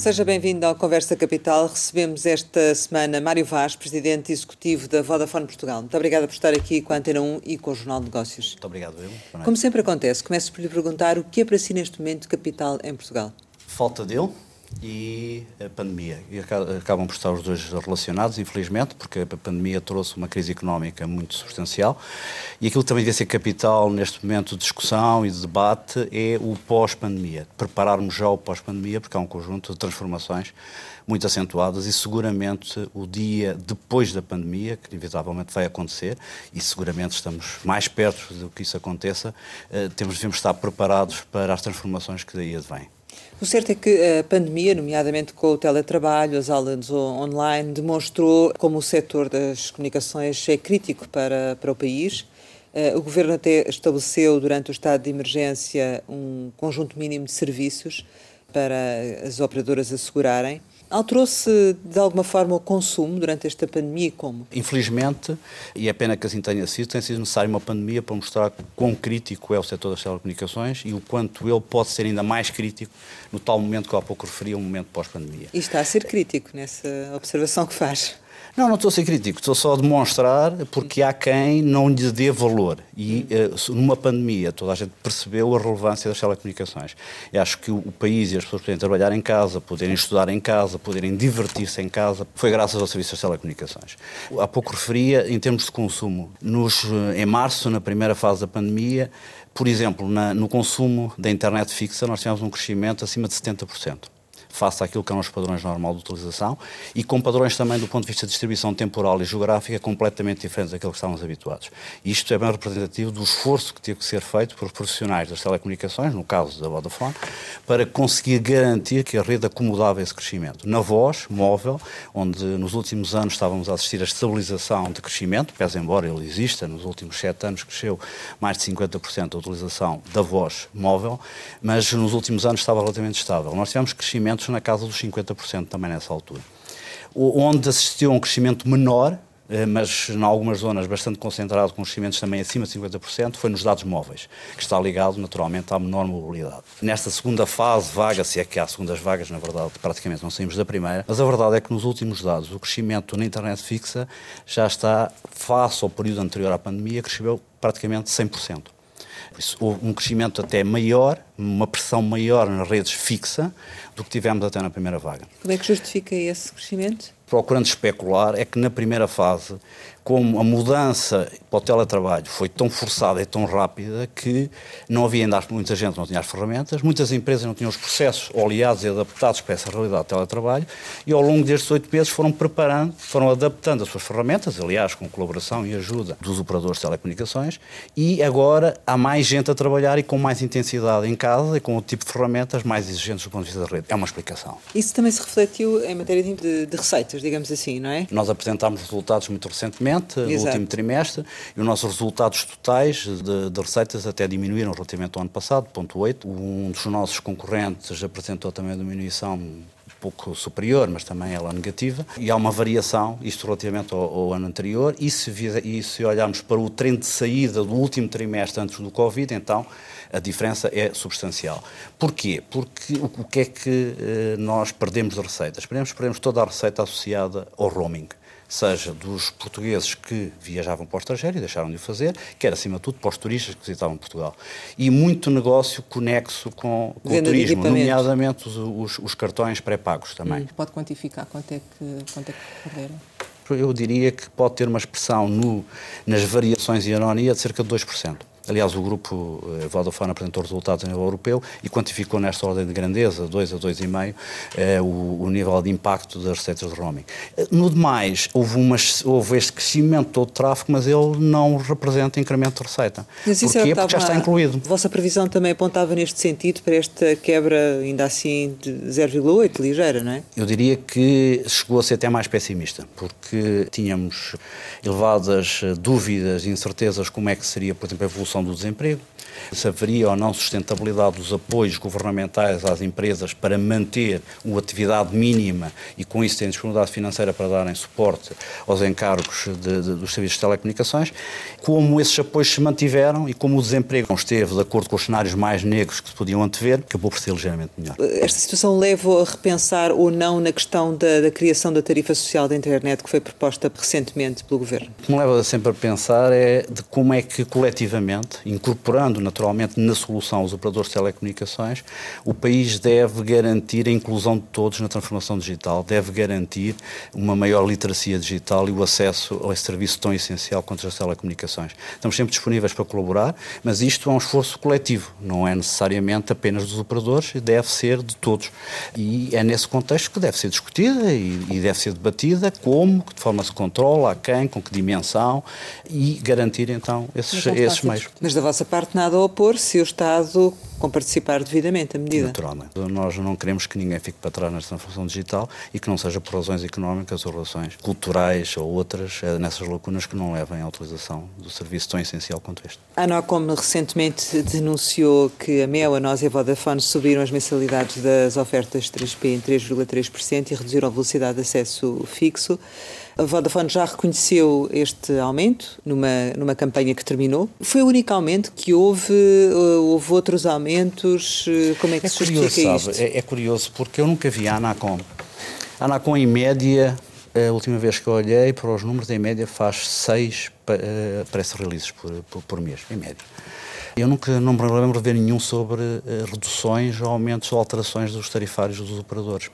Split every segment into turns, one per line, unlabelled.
Seja bem-vindo ao Conversa Capital. Recebemos esta semana Mário Vaz, presidente executivo da Vodafone Portugal. Muito obrigada por estar aqui com a Antena 1 e com o Jornal de Negócios.
Muito obrigado, eu.
Como sempre acontece, começo por lhe perguntar o que é para si neste momento capital em Portugal?
Falta dele e a pandemia. E acabam por estar os dois relacionados, infelizmente, porque a pandemia trouxe uma crise económica muito substancial. E aquilo que também devia ser capital neste momento de discussão e de debate é o pós-pandemia. Prepararmos já o pós-pandemia, porque há um conjunto de transformações muito acentuadas e seguramente o dia depois da pandemia, que inevitavelmente vai acontecer, e seguramente estamos mais perto do que isso aconteça, eh, temos, devemos estar preparados para as transformações que daí advêm.
O certo é que a pandemia, nomeadamente com o teletrabalho, as aulas online, demonstrou como o setor das comunicações é crítico para, para o país. Eh, o Governo até estabeleceu, durante o estado de emergência, um conjunto mínimo de serviços para as operadoras assegurarem. Alterou-se de alguma forma o consumo durante esta pandemia e como?
Infelizmente, e é pena que assim tenha sido, tem sido necessário uma pandemia para mostrar quão crítico é o setor das telecomunicações e o quanto ele pode ser ainda mais crítico no tal momento que eu há pouco referi, um momento pós-pandemia.
E está a ser crítico nessa observação que faz?
Não, não estou a ser crítico, estou só a demonstrar porque há quem não lhe dê valor. E uh, numa pandemia toda a gente percebeu a relevância das telecomunicações. E acho que o, o país e as pessoas poderem trabalhar em casa, poderem estudar em casa, poderem divertir-se em casa, foi graças ao serviço das telecomunicações. Há pouco referia em termos de consumo. Nos, eh, em março, na primeira fase da pandemia, por exemplo, na, no consumo da internet fixa, nós tivemos um crescimento acima de 70% face àquilo que eram os padrões normais de utilização e com padrões também do ponto de vista de distribuição temporal e geográfica completamente diferentes daquilo que estávamos habituados. Isto é bem representativo do esforço que teve que ser feito por profissionais das telecomunicações, no caso da Vodafone, para conseguir garantir que a rede acomodava esse crescimento. Na voz móvel, onde nos últimos anos estávamos a assistir a estabilização de crescimento, pese embora ele exista, nos últimos sete anos cresceu mais de 50% a utilização da voz móvel, mas nos últimos anos estava relativamente estável. Nós tivemos na casa dos 50% também nessa altura. Onde assistiu a um crescimento menor, eh, mas em algumas zonas bastante concentrado, com crescimentos também acima de 50%, foi nos dados móveis, que está ligado naturalmente à menor mobilidade. Nesta segunda fase, vaga, se é que há segundas vagas, na verdade, praticamente não saímos da primeira, mas a verdade é que nos últimos dados, o crescimento na internet fixa já está, face ao período anterior à pandemia, cresceu praticamente 100%. Houve um crescimento até maior, uma pressão maior nas redes fixa do que tivemos até na primeira vaga.
Como é que justifica esse crescimento?
Procurando especular, é que na primeira fase como a mudança para o teletrabalho foi tão forçada e tão rápida que não havia ainda muita gente não tinha as ferramentas, muitas empresas não tinham os processos oleados e adaptados para essa realidade de teletrabalho e ao longo destes oito meses foram preparando, foram adaptando as suas ferramentas, aliás, com colaboração e ajuda dos operadores de telecomunicações e agora há mais gente a trabalhar e com mais intensidade em casa e com o tipo de ferramentas mais exigentes do ponto de vista da rede. É uma explicação.
Isso também se refletiu em matéria de, de receitas, digamos assim, não é?
Nós apresentámos resultados muito recentemente Exato. no último trimestre, e os nossos resultados totais de, de, receitas até diminuíram relativamente ao ano passado, ponto 8. Um dos nossos concorrentes apresentou também uma diminuição um pouco superior, mas também ela negativa, e há uma variação, isto relativamente ao, ao ano anterior, e se, e se olharmos para o trend de saída do último trimestre antes do Covid, então a diferença é substancial. Porquê? Porque o, o que é que eh, nós perdemos de receitas? Perdemos, perdemos toda a receita associada ao roaming seja dos portugueses que viajavam para o estrangeiro e deixaram de o fazer, quer acima de tudo para os turistas que visitavam Portugal. E muito negócio conexo com, com o turismo, nomeadamente os, os, os cartões pré-pagos também. Hum,
pode quantificar quanto é que, quanto é que perderam?
Eu diria que pode ter uma expressão no, nas variações e ironia de cerca de 2%. Aliás, o grupo eh, Vodafone apresentou resultados a nível europeu e quantificou nesta ordem de grandeza, 2 a 2,5, eh, o, o nível de impacto das receitas de roaming. Eh, no demais, houve, umas, houve este crescimento todo de tráfego, mas ele não representa incremento de receita.
Mas
Porquê? Porque já está incluído.
A vossa previsão também apontava neste sentido para esta quebra, ainda assim, de 0,8, ligeira, não é?
Eu diria que chegou a ser até mais pessimista, porque tínhamos elevadas dúvidas e incertezas como é que seria, por exemplo, a evolução evolução do desemprego, se haveria ou não sustentabilidade dos apoios governamentais às empresas para manter uma atividade mínima e com isso terem disponibilidade financeira para darem suporte aos encargos de, de, dos serviços de telecomunicações, como esses apoios se mantiveram e como o desemprego não esteve de acordo com os cenários mais negros que se podiam antever, acabou por ser ligeiramente melhor.
Esta situação leva a repensar ou não na questão da, da criação da tarifa social da internet que foi proposta recentemente pelo Governo?
O que me leva sempre a pensar é de como é que coletivamente, incorporando naturalmente na solução os operadores de telecomunicações, o país deve garantir a inclusão de todos na transformação digital, deve garantir uma maior literacia digital e o acesso a esse serviço tão essencial quanto as telecomunicações. Estamos sempre disponíveis para colaborar, mas isto é um esforço coletivo, não é necessariamente apenas dos operadores, deve ser de todos. E é nesse contexto que deve ser discutida e, e deve ser debatida como, de forma se controla, a quem, com que dimensão e garantir então esses, esses meios.
Mas da vossa parte nada a opor se o Estado com participar devidamente a medida.
Naturalmente. Nós não queremos que ninguém fique para trás nesta transformação digital e que não seja por razões económicas ou razões culturais ou outras, é nessas lacunas que não levem à utilização do serviço tão essencial quanto este.
A Nocom recentemente denunciou que a Mel, a Nós e a Vodafone subiram as mensalidades das ofertas 3P em 3,3% e reduziram a velocidade de acesso fixo. A Vodafone já reconheceu este aumento numa, numa campanha que terminou. Foi o único aumento que houve? Houve outros aumentos? Como é que é se
curioso,
justifica
sabe? isto? É, é, curioso porque eu nunca vi a Anacom. A Anacom, em média, a última vez que eu olhei para os números, em média faz seis uh, press releases por, por, por mês, em média. Eu nunca não me lembro de ver nenhum sobre uh, reduções, aumentos ou alterações dos tarifários dos operadores.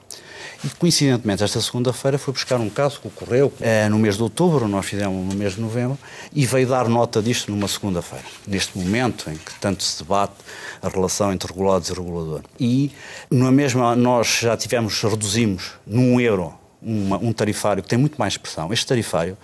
E, coincidentemente, esta segunda-feira foi buscar um caso que ocorreu eh, no mês de outubro, nós fizemos no mês de novembro, e veio dar nota disto numa segunda-feira, neste momento em que tanto se debate a relação entre regulados e regulador. E, na mesma, nós já tivemos, reduzimos num euro uma, um tarifário que tem muito mais expressão. Este tarifário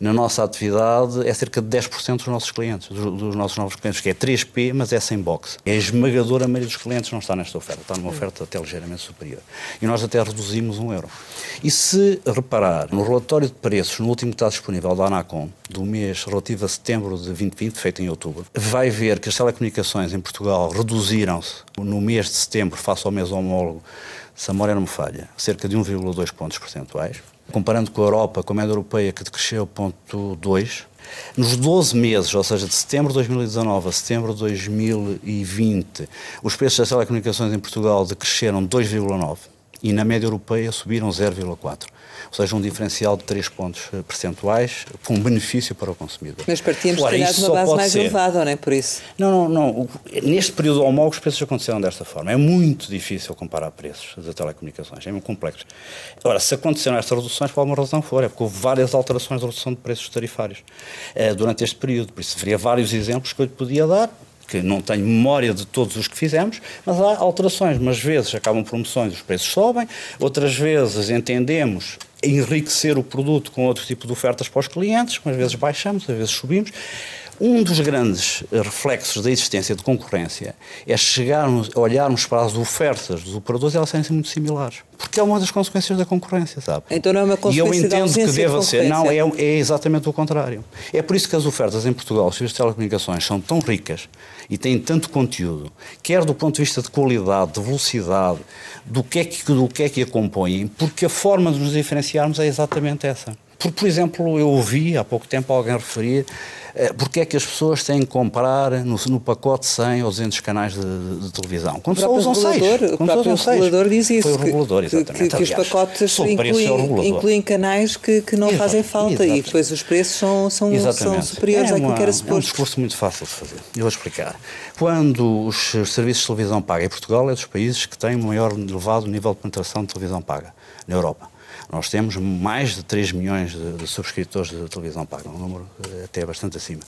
na nossa atividade é cerca de 10% dos nossos clientes, dos, dos, nossos novos clientes, que é 3P, mas é sem box. É a esmagadora maioria dos clientes não está nesta oferta, está numa oferta até ligeiramente superior. E nós até reduzimos um euro. E se reparar no relatório de preços, no último que está disponível da Anacom, do mês relativo a setembro de 2020, feito em outubro, vai ver que as telecomunicações em Portugal reduziram-se no mês de setembro, face ao mês homólogo, se a memória não me falha, cerca de 1,2 pontos percentuais comparando com a Europa, com a média europeia, que decresceu 0,2, nos 12 meses, ou seja, de setembro de 2019 a setembro de 2020, os preços das telecomunicações em Portugal decresceram 2,9 e na média europeia subiram 0,4 ou seja, um diferencial de 3 pontos eh, percentuais, com um benefício para o consumidor.
Mas partíamos, se de uma base mais ser. elevada, não é por isso?
Não, não, não. Neste período homólogo os preços aconteceram desta forma. É muito difícil comparar preços das telecomunicações, é muito complexo. Agora, se aconteceram estas reduções, por alguma razão for, é porque houve várias alterações de redução de preços tarifários eh, durante este período. Por isso, haveria vários exemplos que eu lhe podia dar, que não tenho memória de todos os que fizemos, mas há alterações. Umas vezes acabam promoções, os preços sobem, outras vezes entendemos enriquecer o produto com outro tipo de ofertas para os clientes, às vezes baixamos, às vezes subimos. Um dos grandes reflexos da existência de concorrência é chegarmos, olharmos para as ofertas dos operadores e elas serem muito similares. Porque é uma das consequências da concorrência, sabe?
Então não é uma consequência
E eu entendo
que
deva
de
ser. Não, é, é exatamente o contrário. É por isso que as ofertas em Portugal, os serviços de telecomunicações, são tão ricas e têm tanto conteúdo, quer do ponto de vista de qualidade, de velocidade, do que é que, do que, é que a compõem, porque a forma de nos diferenciarmos é exatamente essa. Porque, por exemplo, eu ouvi há pouco tempo alguém referir eh, porque é que as pessoas têm que comprar no, no pacote 100 ou 200 canais de, de, de televisão?
Quando só usam 6. O próprio regulador diz isso.
Foi o regulador,
exatamente. Que, que, os pacotes incluem, incluem, canais que, que não Exato, fazem falta exatamente. e depois os preços são, são, são superiores é àquilo que era suposto.
É um discurso muito fácil de fazer. Eu vou explicar. Quando os serviços de televisão paga em Portugal é dos países que têm o maior elevado nível de penetração de televisão paga na Europa. Nós temos mais de 3 milhões de, de subscritores de televisão paga, um número eh, até bastante acima.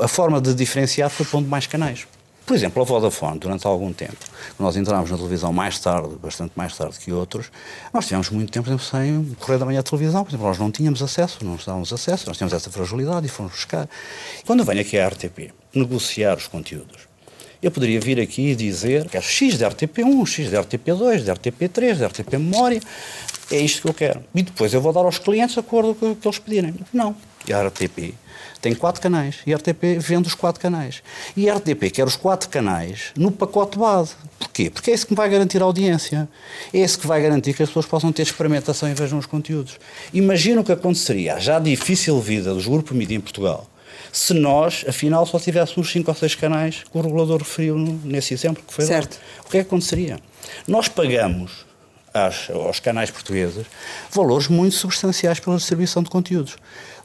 A forma de diferenciar foi pondo mais canais. Por exemplo, a Vodafone, durante algum tempo, nós entramos na televisão mais tarde, bastante mais tarde que outros, nós tivemos muito tempo exemplo, sem correr da manhã a televisão, por exemplo, nós não tínhamos acesso, não nos dávamos acesso, nós tínhamos essa fragilidade e fomos buscar. Quando vem aqui a RTP negociar os conteúdos, Eu poderia vir aqui e dizer que é X de RTP1, X de RTP2, de RTP3, de RTP Memória, é isto que eu quero. E depois eu vou dar aos clientes de acordo com o que eles pedirem. Não. E a RTP tem quatro canais e a RTP vende os quatro canais. E a RTP quer os quatro canais no pacote base. Porquê? Porque é isso que vai garantir a audiência. É isso que vai garantir que as pessoas possam ter experimentação e vejam os conteúdos. Imagina o que aconteceria, a já difícil vida dos grupos mídia em Portugal, se nós, afinal, só tivéssemos cinco ou seis canais que o regulador referiu nesse exemplo que foi
certo.
Dado. O que é que aconteceria? Nós pagamos às, aos canais portugueses valores muito substanciais pela distribuição de conteúdos.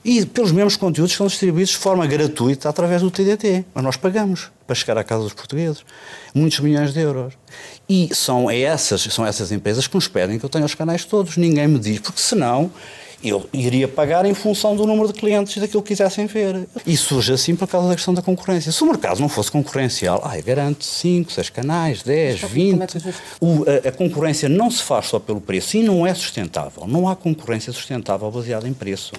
E pelos mesmos conteúdos são distribuídos de forma gratuita através do TDT. Mas nós pagamos para chegar à casa dos portugueses. Muitos milhões de euros. E são essas, são essas empresas que nos pedem que eu tenha os canais todos. Ninguém me diz, porque senão eu iria pagar em função do número de clientes daquilo que quisessem ver. E surge assim por causa da questão da concorrência. Se o mercado não fosse concorrencial, ai, garanto 5, 6 canais, 10, 20. O, a, a, concorrência não se faz só pelo preço e não é sustentável. Não há concorrência sustentável baseada em preço.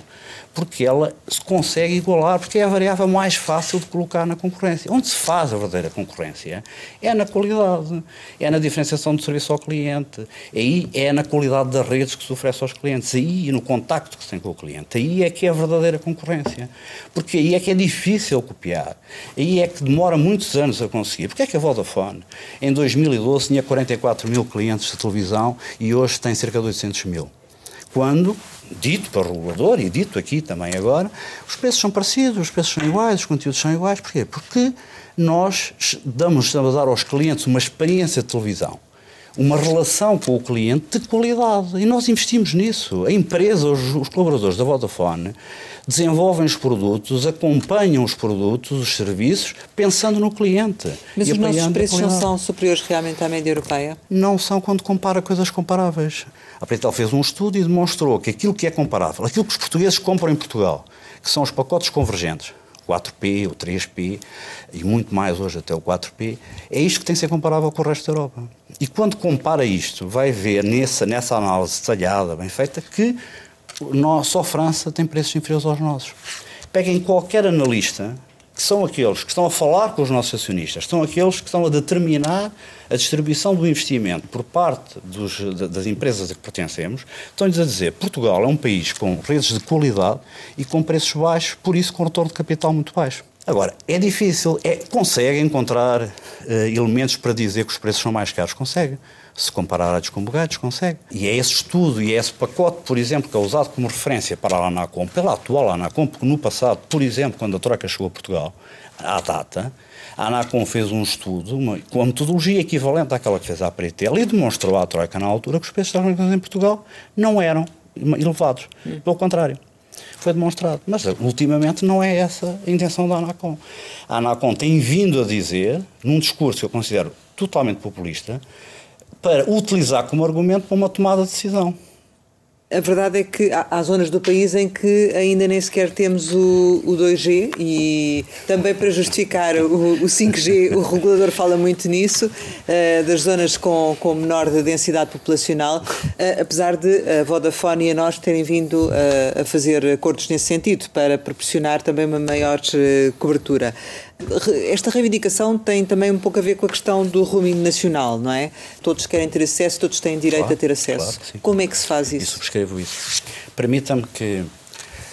Porque ela se consegue igualar, porque é a variável mais fácil de colocar na concorrência. Onde se faz a verdadeira concorrência é na qualidade, é na diferenciação do serviço ao cliente, aí é na qualidade das redes que se oferece aos clientes, aí no contacto que se tem com o cliente. Aí é que é a verdadeira concorrência. Porque aí é que é difícil copiar. Aí é que demora muitos anos a conseguir. Porque é que a Vodafone, em 2012, tinha 44 mil clientes de televisão e hoje tem cerca de 800 mil? Quando, dito para o regulador e dito aqui também agora, os preços são parecidos, os preços são iguais, os conteúdos são iguais. Porquê? Porque nós damos a dar aos clientes uma experiência de televisão uma relação com o cliente de qualidade. E nós investimos nisso. A empresa, os, os colaboradores da Vodafone, desenvolvem os produtos, acompanham os produtos, os serviços, pensando no cliente.
Mas os nossos preços não são superiores realmente à média europeia?
Não são quando compara coisas comparáveis. A Pretel fez um estudo e demonstrou que aquilo que é comparável, aquilo que os portugueses compram em Portugal, que são os pacotes convergentes, 4P, o 3P e muito mais hoje até o 4P, é isto que tem que ser comparável com o resto da Europa. E quando compara isto, vai ver nessa, nessa análise detalhada, bem feita, que nós, só a França tem preços inferiores aos nossos. Peguem qualquer analista que são aqueles que estão a falar com os nossos acionistas, são aqueles que estão a determinar a distribuição do investimento por parte dos, das empresas a que pertencemos, estão-lhes a dizer Portugal é um país com redes de qualidade e com preços baixos, por isso com retorno de capital muito baixo. Agora, é difícil, é, consegue encontrar uh, elementos para dizer que os preços são mais caros? Consegue. Se comparar a descombugados, consegue. E é esse estudo e é esse pacote, por exemplo, que é usado como referência para a ANACOM, pela atual ANACOM, porque no passado, por exemplo, quando a Troika chegou a Portugal, à data, a ANACOM fez um estudo uma, com a metodologia equivalente àquela que fez a Pretel e demonstrou à Troika na altura que os preços das em Portugal não eram elevados. Pelo contrário foi demonstrado. Mas ultimamente não é essa a intenção da ANACOM. A ANACOM tem vindo a dizer, num discurso que eu considero totalmente populista, para utilizar como argumento para uma tomada de decisão.
A verdade é que há, zonas do país em que ainda nem sequer temos o, o 2G e também para justificar o, o 5G, o regulador fala muito nisso, uh, das zonas com, com menor densidade populacional, uh, apesar de a Vodafone e a nós terem vindo uh, a fazer acordos nesse sentido para proporcionar também uma maior cobertura. Esta reivindicação tem também um pouco a ver com a questão do roaming nacional, não é? Todos querem ter acesso, todos têm direito claro, a ter acesso. Claro Como é que se faz isso?
Eu subscrevo isso. Permita-me que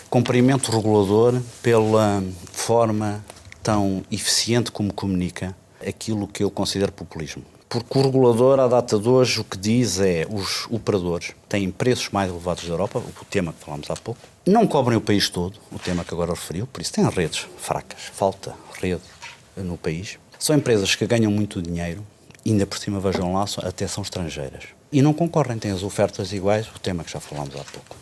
cumprimento o regulador pela forma tão eficiente como comunica aquilo que eu considero populismo. Porque o regulador, à data de hoje, o que diz é os operadores têm preços mais elevados da Europa, o tema que falámos há pouco, não cobrem o país todo, o tema que agora referiu, por isso têm redes fracas, falta rede no país. São empresas que ganham muito dinheiro, ainda por cima vejam lá, até são estrangeiras. E não concorrem, têm as ofertas iguais, o tema que já falámos há pouco.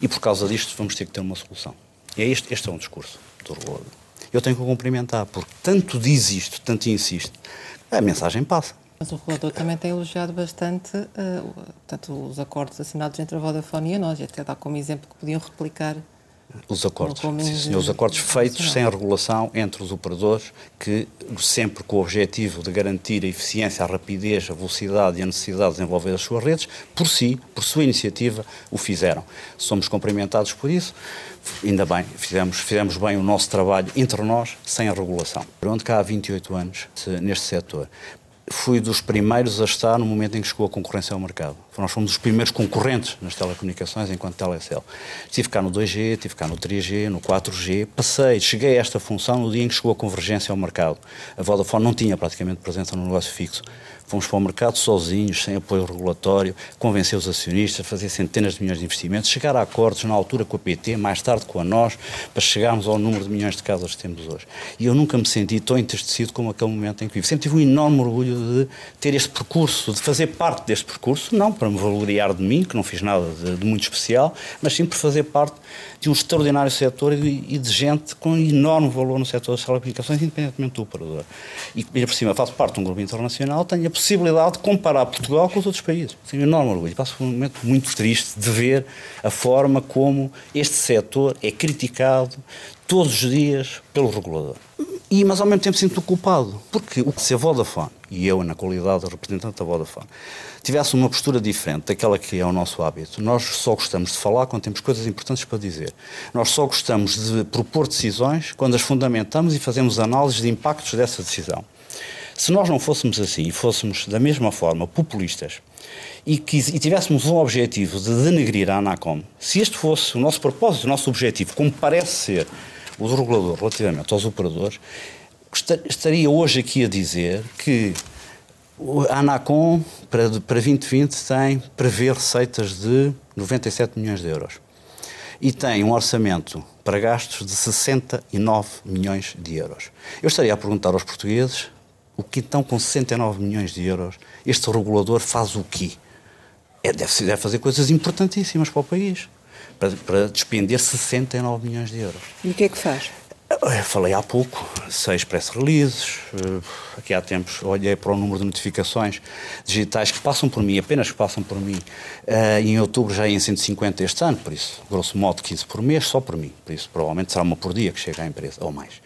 E por causa disto vamos ter que ter uma solução. E é este, este é um discurso do regulador. Eu tenho que o cumprimentar, porque tanto diz isto, tanto insiste, a mensagem passa.
Mas o regulador também tem elogiado bastante uh, tanto os acordos assinados entre a Vodafone e a nós, e até dá como exemplo que podiam replicar
Os acordos, sim, senhor, os acordos feitos sem regulação entre os operadores, que sempre com o objetivo de garantir a eficiência, a rapidez, a velocidade e a necessidade de desenvolver as suas redes, por si, por sua iniciativa, o fizeram. Somos cumprimentados por isso. Ainda bem, fizemos, fizemos bem o nosso trabalho entre nós, sem a regulação. Onde cá há 28 anos neste setor fui dos primeiros a estar no momento em que chegou a concorrência ao mercado. Nós fomos os primeiros concorrentes nas telecomunicações enquanto Telecel. Tive cá no 2G, tive cá no 3G, no 4G. Passei, cheguei a esta função no dia em que chegou a convergência ao mercado. A Vodafone não tinha praticamente presença no negócio fixo. Fomos para o mercado sozinhos, sem apoio regulatório, convencer os acionistas, fazer centenas de milhões de investimentos, chegar a acordos na altura com a PT, mais tarde com a nós, para chegarmos ao número de milhões de casas que temos hoje. E eu nunca me senti tão entristecido como aquele momento em que vivo. Sempre tive um enorme orgulho de ter este percurso, de fazer parte deste percurso, não para me valoriar de mim, que não fiz nada de, de muito especial, mas sim por fazer parte de um extraordinário setor e, e de gente com enorme valor no setor das telecomunicações, independentemente do operador. E, por cima, faço parte de um grupo internacional, tenho a possibilidade de comparar Portugal com os outros países. Tenho um enorme orgulho. Passo um momento muito triste de ver a forma como este setor é criticado todos os dias pelo regulador. E, mas ao mesmo tempo sinto culpado, porque se a Vodafone, e eu na qualidade de representante da Vodafone, tivesse uma postura diferente daquela que é o nosso hábito, nós só gostamos de falar quando temos coisas importantes para dizer. Nós só gostamos de propor decisões quando as fundamentamos e fazemos análises de impactos dessa decisão. Se nós não fôssemos assim e fôssemos da mesma forma populistas e, que, e tivéssemos um objetivo de denegrir a Anacom, se este fosse o nosso propósito, o nosso objetivo, como parece ser o do regulador relativamente aos operadores, estaria hoje aqui a dizer que a Anacom para, para 2020 tem prevê receitas de 97 milhões de euros e tem um orçamento para gastos de 69 milhões de euros. Eu estaria a perguntar aos portugueses o que então, com 69 milhões de euros, este regulador faz o quê? É, deve, deve fazer coisas importantíssimas para o país, para, para despender 69 milhões de euros.
E o que é que faz?
Eu falei há pouco, seis press releases, eh, aqui há tempos olhei para o número de notificações digitais que passam por mim, apenas que passam por mim, uh, e em outubro já em 150 este ano, por isso, grosso modo 15 por mês, só por mim, por isso provavelmente será uma por dia que chega à empresa, ou mais.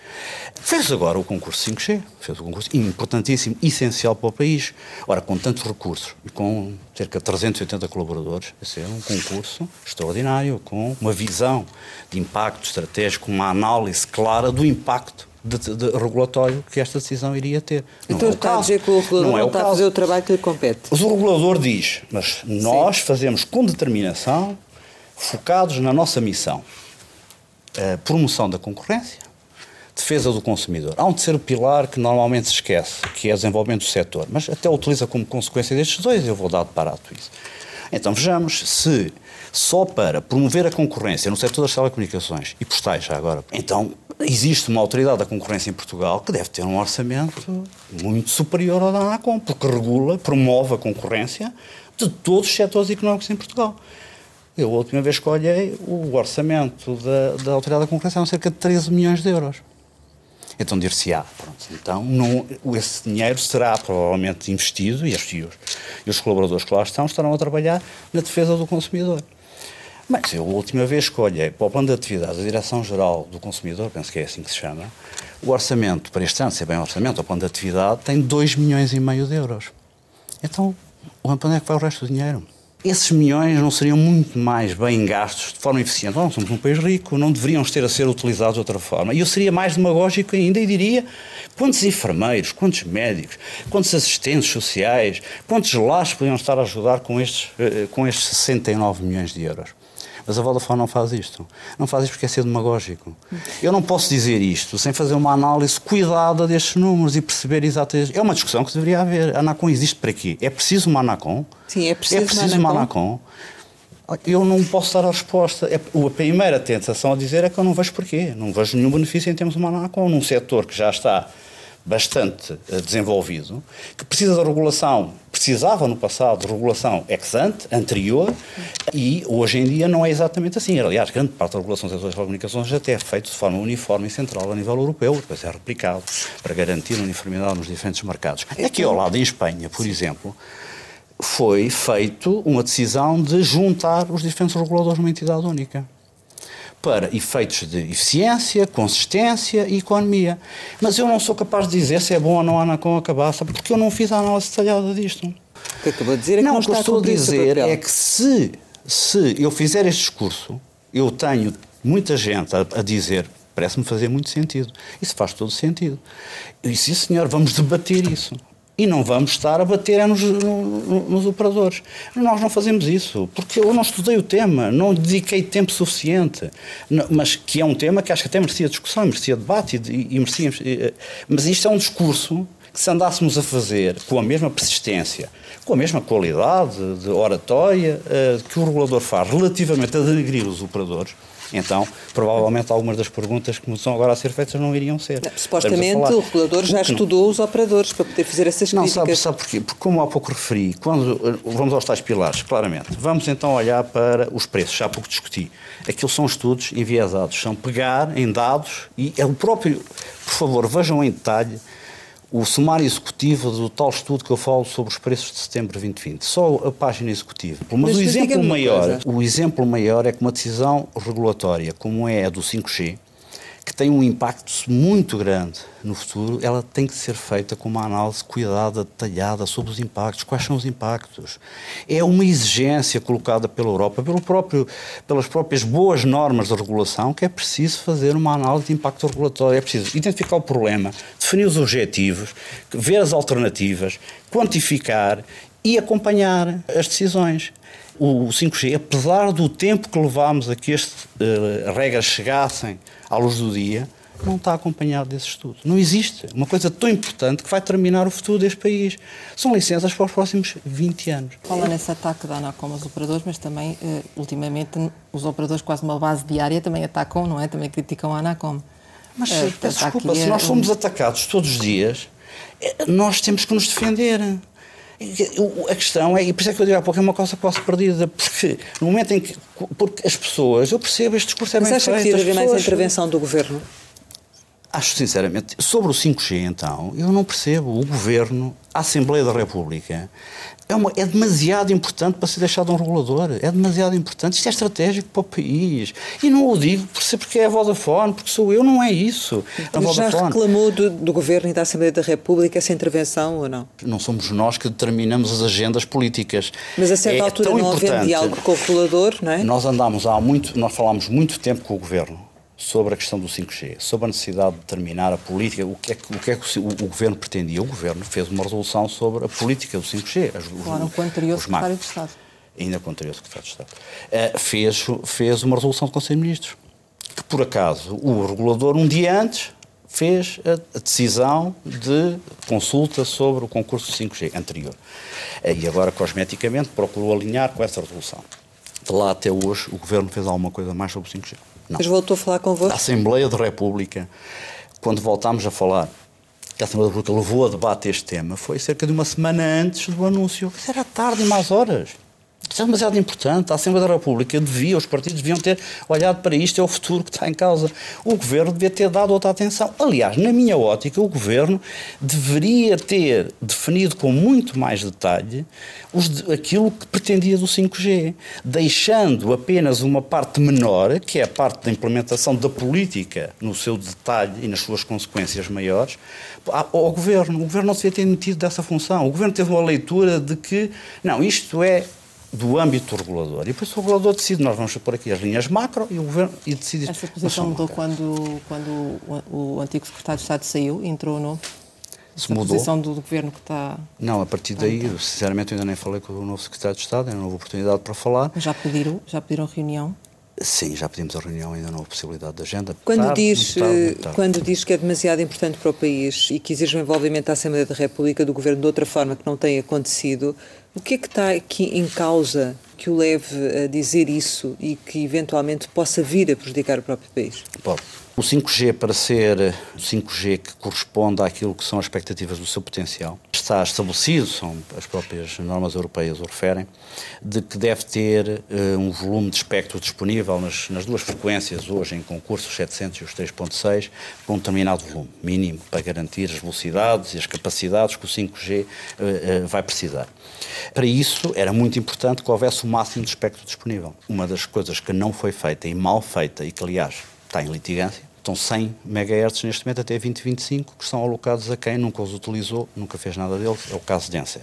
Fez agora o concurso 5G, fez o concurso importantíssimo, essencial para o país, ora, com tantos recursos e com cerca de 380 colaboradores, esse é um concurso extraordinário, com uma visão de impacto estratégico, uma análise clara do impacto de, de, regulatório que esta decisão iria ter.
Então não é está a dizer que o regulador não, é não está a fazer o trabalho que lhe compete?
O regulador diz, mas nós Sim. fazemos com determinação, focados na nossa missão, a promoção da concorrência, defesa do consumidor. Há um terceiro pilar que normalmente se esquece, que é o desenvolvimento do setor, mas até utiliza como consequência destes dois, eu vou dar de barato isso. Então vejamos se só para promover a concorrência no setor das telecomunicações e postais já agora, então existe uma autoridade da concorrência em Portugal que deve ter um orçamento muito superior ao da ANACOM, porque regula, promove a concorrência de todos os setores económicos em Portugal. Eu, a última vez que olhei, o orçamento da, da autoridade da concorrência eram cerca de 13 milhões de euros. Então dir-se-á, então não, esse dinheiro será provavelmente investido e, os, e os colaboradores que lá estão estarão a trabalhar na defesa do consumidor. Mas eu, a última vez que olhei para o plano de atividade da Direção-Geral do Consumidor, penso que é assim que se chama, o orçamento para este ano, se é bem orçamento, o plano de atividade, tem 2 milhões e meio de euros. Então, onde é que vai o resto do dinheiro? Esses milhões não seriam muito mais bem gastos de forma eficiente. Não somos um país rico, não deveriam ter a ser utilizados de outra forma. E eu seria mais demagógico ainda e diria quantos enfermeiros, quantos médicos, quantos assistentes sociais, quantos lares podiam estar a ajudar com estes, eh, com estes 69 milhões de euros. Mas a Vodafone não faz isto. Não faz isto porque é ser demagógico. Eu não posso dizer isto sem fazer uma análise cuidada destes números e perceber exatamente. É uma discussão que deveria haver. A Anacom existe para quê? É preciso uma Anacom?
Sim, é preciso,
é preciso uma Anacom. Eu não posso dar a resposta. É, a primeira tentação a dizer é que eu não vejo porquê. Não vejo nenhum benefício em termos uma Anacom num setor que já está bastante eh, desenvolvido, que precisa de regulação, precisava no passado de regulação ex ante, anterior, e hoje em dia não é exatamente assim. Aliás, grande parte da regulação das telecomunicações até é feita de forma uniforme e central a nível europeu, depois é replicado para garantir a uniformidade nos diferentes mercados. Aqui ao lado, em Espanha, por exemplo, foi feito uma decisão de juntar os diferentes reguladores numa entidade única para efeitos de eficiência, consistência e economia. Mas eu não sou capaz de dizer se é bom ou não a Anacom acabar, porque eu não fiz a análise detalhada disto.
O que acabou de dizer é
não,
que não
o que estou a dizer é que se, se eu fizer este discurso, eu tenho muita gente a, a dizer parece-me fazer muito sentido. Isso faz todo sentido. E sim, senhor, vamos debater isso. E não vamos estar a bater é nos, no, nos operadores. Nós não fazemos isso, porque eu não estudei o tema, não dediquei tempo suficiente. Mas que é um tema que acho que até merecia discussão, merecia debate e, e merecia. Mas isto é um discurso que se andássemos a fazer com a mesma persistência, com a mesma qualidade de oratória uh, que o regulador faz relativamente a denegrir os operadores, então, provavelmente, algumas das perguntas que estão agora a ser feitas não iriam ser. Não,
supostamente, o regulador já estudou os operadores para poder fazer essas
não,
críticas.
Não, sabe, sabe porquê? Porque, como há pouco referi, quando vamos aos tais pilares, claramente, vamos então olhar para os preços, já há pouco discuti. Aquilo são estudos enviesados, são pegar em dados e é o próprio, por favor, vejam em detalhe o sumário executivo do tal estudo que eu falo sobre os preços de setembro de 2020. Só a página executiva. Mas, mas o exemplo maior, o exemplo maior é que uma decisão regulatória, como é a do 5G, que tem um impacto muito grande no futuro, ela tem que ser feita com uma análise cuidada, detalhada sobre os impactos. Quais são os impactos? É uma exigência colocada pela Europa, pelo próprio, pelas próprias boas normas de regulação, que é preciso fazer uma análise de impacto regulatório. É preciso identificar o problema, definir os objetivos, ver as alternativas, quantificar e acompanhar as decisões. O 5G, apesar do tempo que levámos a que estas uh, regras chegassem à luz do dia, não está acompanhado desse estudo. Não existe uma coisa tão importante que vai terminar o futuro deste país. São licenças para os próximos 20 anos.
Fala nesse ataque da Anacom aos operadores, mas também, uh, ultimamente, os operadores, quase uma base diária, também atacam, não é? Também criticam a Anacom.
Mas, uh, desculpa, se nós somos atacados todos os dias, nós temos que nos defender. A questão é, e por isso é que eu digo há pouco, é uma coisa quase perdida, porque no momento em que porque as pessoas, eu percebo, este discurso é
Mas
bem
acha
feito.
que haver mais intervenção do Governo?
Acho sinceramente, sobre o 5G então, eu não percebo. O Governo, a Assembleia da República, é, uma, é demasiado importante para ser deixado um regulador. É demasiado importante. Isto é estratégico para o país. E não o digo por ser porque é a Vodafone, porque sou eu, não é isso.
A já reclamou do, do, Governo e da Assembleia da República essa intervenção ou não?
Não somos nós que determinamos as agendas políticas.
Mas a certa
é
altura não havendo diálogo com o regulador, não é?
Nós andámos há muito, nós falámos muito tempo com o Governo sobre a questão do 5G, sobre a necessidade de determinar a política, o que é que o, que é que o, o Governo pretendia. O Governo fez uma resolução sobre a política do 5G.
As, claro, com o anterior secretário de Estado.
Ainda com o anterior secretário de Estado. Uh, fez, fez uma resolução do Conselho de Ministros, que por acaso o regulador, um dia antes, fez a, decisão de consulta sobre o concurso 5G anterior. Uh, e agora, cosmeticamente, procurou alinhar com essa resolução. De lá até hoje, o Governo fez alguma coisa mais sobre o 5G.
Não. Mas voltou a falar convosco?
A Assembleia da República, quando voltámos a falar, que a Assembleia da República levou a debate este tema, foi cerca de uma semana antes do anúncio. Isso era tarde mais horas. Isso é demasiado importante. A Assembleia da República devia, os partidos deviam ter olhado para isto, é o futuro que está em causa. O Governo devia ter dado outra atenção. Aliás, na minha ótica, o Governo deveria ter definido com muito mais detalhe os, aquilo que pretendia do 5G, deixando apenas uma parte menor, que é a parte da implementação da política no seu detalhe e nas suas consequências maiores, ao Governo. O Governo não se devia ter metido dessa função. O Governo teve uma leitura de que, não, isto é do âmbito regulador. E depois o regulador decide, nós vamos pôr aqui as linhas macro e o governo e decide.
Essa posição mudou quando, quando o, o, antigo secretário de Estado saiu e entrou o novo?
Se mudou. A
posição do, do governo que está.
Não, a partir daí, sinceramente, eu ainda nem falei com o novo secretário de Estado, ainda não houve oportunidade para falar.
Mas já pediram, já pediram reunião?
Sim, já pedimos a reunião, ainda não houve possibilidade de agenda.
Quando, tarde, diz, tarde, eh, tarde. quando diz que é demasiado importante para o país e que exige o envolvimento da Assembleia da República, do Governo, de outra forma que não tem acontecido, o que é que está aqui em causa que o leve a dizer isso e que eventualmente possa vir a prejudicar o próprio país?
Pode. O 5G, para ser o 5G que corresponde àquilo que são as expectativas do seu potencial, está estabelecido, são as próprias normas europeias o referem, de que deve ter uh, um volume de espectro disponível nas, nas, duas frequências, hoje em concurso, os 700 e os 3.6, com um determinado volume mínimo para garantir as velocidades e as capacidades que o 5G uh, uh, vai precisar. Para isso, era muito importante que houvesse uma máximo de espectro disponível. Uma das coisas que não foi feita e mal feita, e que aliás está em litigância, estão 100 MHz neste momento até 2025, que são alocados a quem nunca os utilizou, nunca fez nada deles, é o caso de Encer.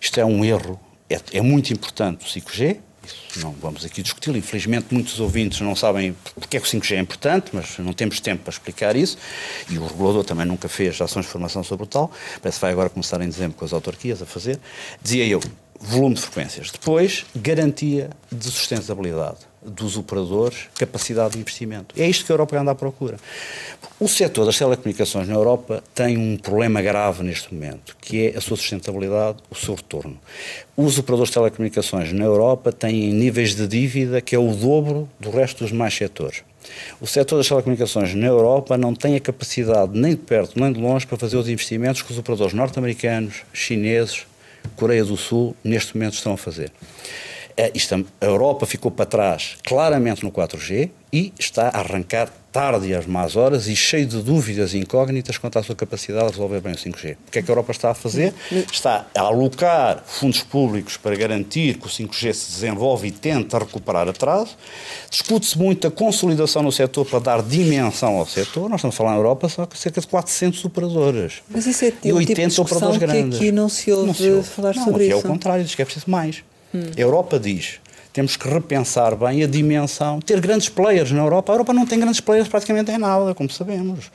Isto é um erro, é, é muito importante o 5G, isso não vamos aqui discuti-lo. Infelizmente, muitos ouvintes não sabem porque é que o 5G é importante, mas não temos tempo para explicar isso. E o regulador também nunca fez ações de formação sobre o tal. Parece que vai agora começar em dezembro com as autarquias a fazer. Dizia eu, volume de frequências. Depois, garantia de sustentabilidade dos operadores, capacidade de investimento. É isto que a Europa anda à procura. O setor das telecomunicações na Europa tem um problema grave neste momento, que é a sua sustentabilidade, o seu retorno. Os operadores de telecomunicações na Europa têm níveis de dívida que é o dobro do resto dos demais setores. O setor das telecomunicações na Europa não tem a capacidade, nem de perto nem de longe, para fazer os investimentos que os operadores norte-americanos, chineses, Coreia do Sul, neste momento estão a fazer. É, a Europa ficou para trás claramente no 4G e está a arrancar tarde às más horas e cheio de dúvidas e incógnitas quanto à sua capacidade de resolver bem o 5G. O que é que a Europa está a fazer? Está a alocar fundos públicos para garantir que o 5G se desenvolve e tenta recuperar atraso. Discute-se muito a consolidação no setor para dar dimensão ao setor. Nós estamos a falar na Europa só cerca de 400 operadoras.
Mas isso é e 80 tipo operadores grandes. que aqui não se ouve, não se ouve. falar
não,
sobre
aqui
isso.
é o contrário, diz que é preciso mais. A Europa diz temos que repensar bem a dimensão. Ter grandes players na Europa. A Europa não tem grandes players praticamente em nada, como sabemos.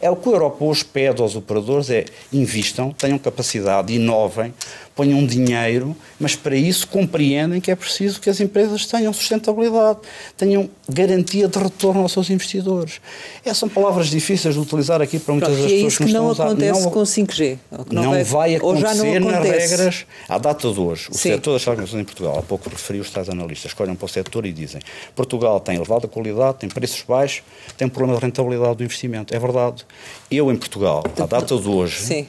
É o que a Europa hoje pede aos operadores é invistam, tenham capacidade, inovem, ponham dinheiro, mas para isso compreendem que é preciso que as empresas tenham sustentabilidade, tenham garantia de retorno aos seus investidores. Essas são palavras difíceis de utilizar aqui para muitas
Pronto,
das
pessoas
é isso
que,
que
não
acontece
não, com 5G.
Não, não vai, vai acontecer não nas regras. À data de hoje, o Sim. setor das telecomunicações em Portugal, há pouco referi os tais analistas, escolhem para o setor e dizem Portugal tem elevada qualidade, tem preços baixos, tem um problema de rentabilidade do investimento. É verdade. Eu, em Portugal, à data de hoje, Sim.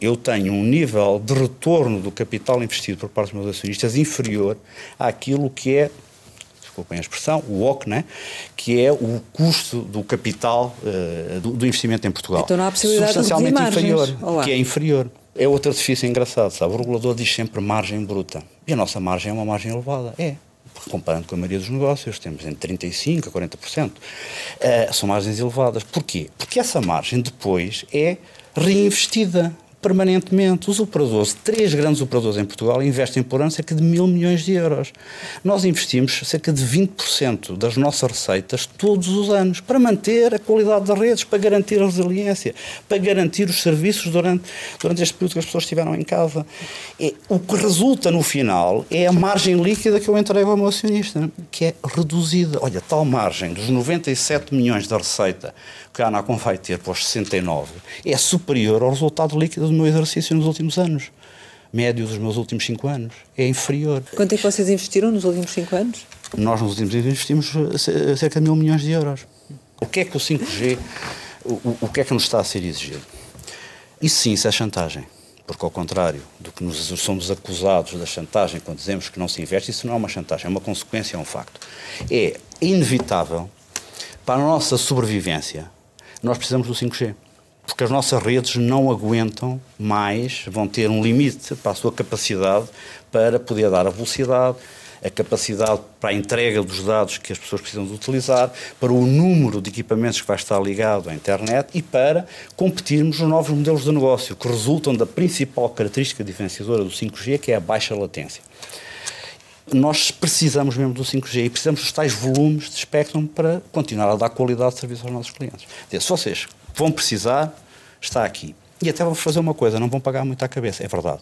eu tenho um nível de retorno do capital investido por parte dos meus acionistas inferior àquilo que é desculpem a expressão, o OC, né? que é o custo do capital uh, do, do, investimento em Portugal.
Então não há possibilidade
Substancialmente
de
inferior, Olá. que é inferior. É outro artifício engraçado, sabe? O regulador diz sempre margem bruta. E a nossa margem é uma margem elevada. É. Comparando com a maioria dos negócios, temos entre 35% a 40%. Uh, são margens elevadas. Porquê? Porque essa margem depois é reinvestida permanentemente. Os operadores, três grandes operadores em Portugal, investem por ano cerca de mil milhões de euros. Nós investimos cerca de 20% das nossas receitas todos os anos para manter a qualidade das redes, para garantir a resiliência, para garantir os serviços durante, durante este período que as pessoas estiveram em casa. E, o que resulta no final é a margem líquida que eu entrego ao meu acionista, que é reduzida. Olha, tal margem dos 97 milhões da receita que a Anacom vai ter para os 69 é superior ao resultado líquido do meu exercício nos últimos anos. Médio dos meus últimos 5 anos. É inferior.
Quanto é que vocês investiram nos últimos 5 anos?
Nós, nos últimos anos, investimos eh, cerca de mil milhões de euros. O que é que o 5G, o, o que é que nos está a ser exigido? Isso sim, isso é chantagem. Porque, ao contrário do que nos somos acusados da chantagem quando dizemos que não se investe, isso não é uma chantagem, é uma consequência, é um facto. É inevitável para a nossa sobrevivência nós precisamos do 5G. Porque as nossas redes não aguentam mais, vão ter um limite para a sua capacidade para poder dar a velocidade, a capacidade para a entrega dos dados que as pessoas precisam de utilizar, para o número de equipamentos que vai estar ligado à internet e para competirmos nos novos modelos de negócio que resultam da principal característica diferenciadora do 5G, que é a baixa latência nós precisamos mesmo do 5G e precisamos dos tais volumes de espectro para continuar a dar qualidade de serviço aos nossos clientes. Se vocês vão precisar, está aqui. E até vamos fazer uma coisa, não vão pagar muito à cabeça, é verdade.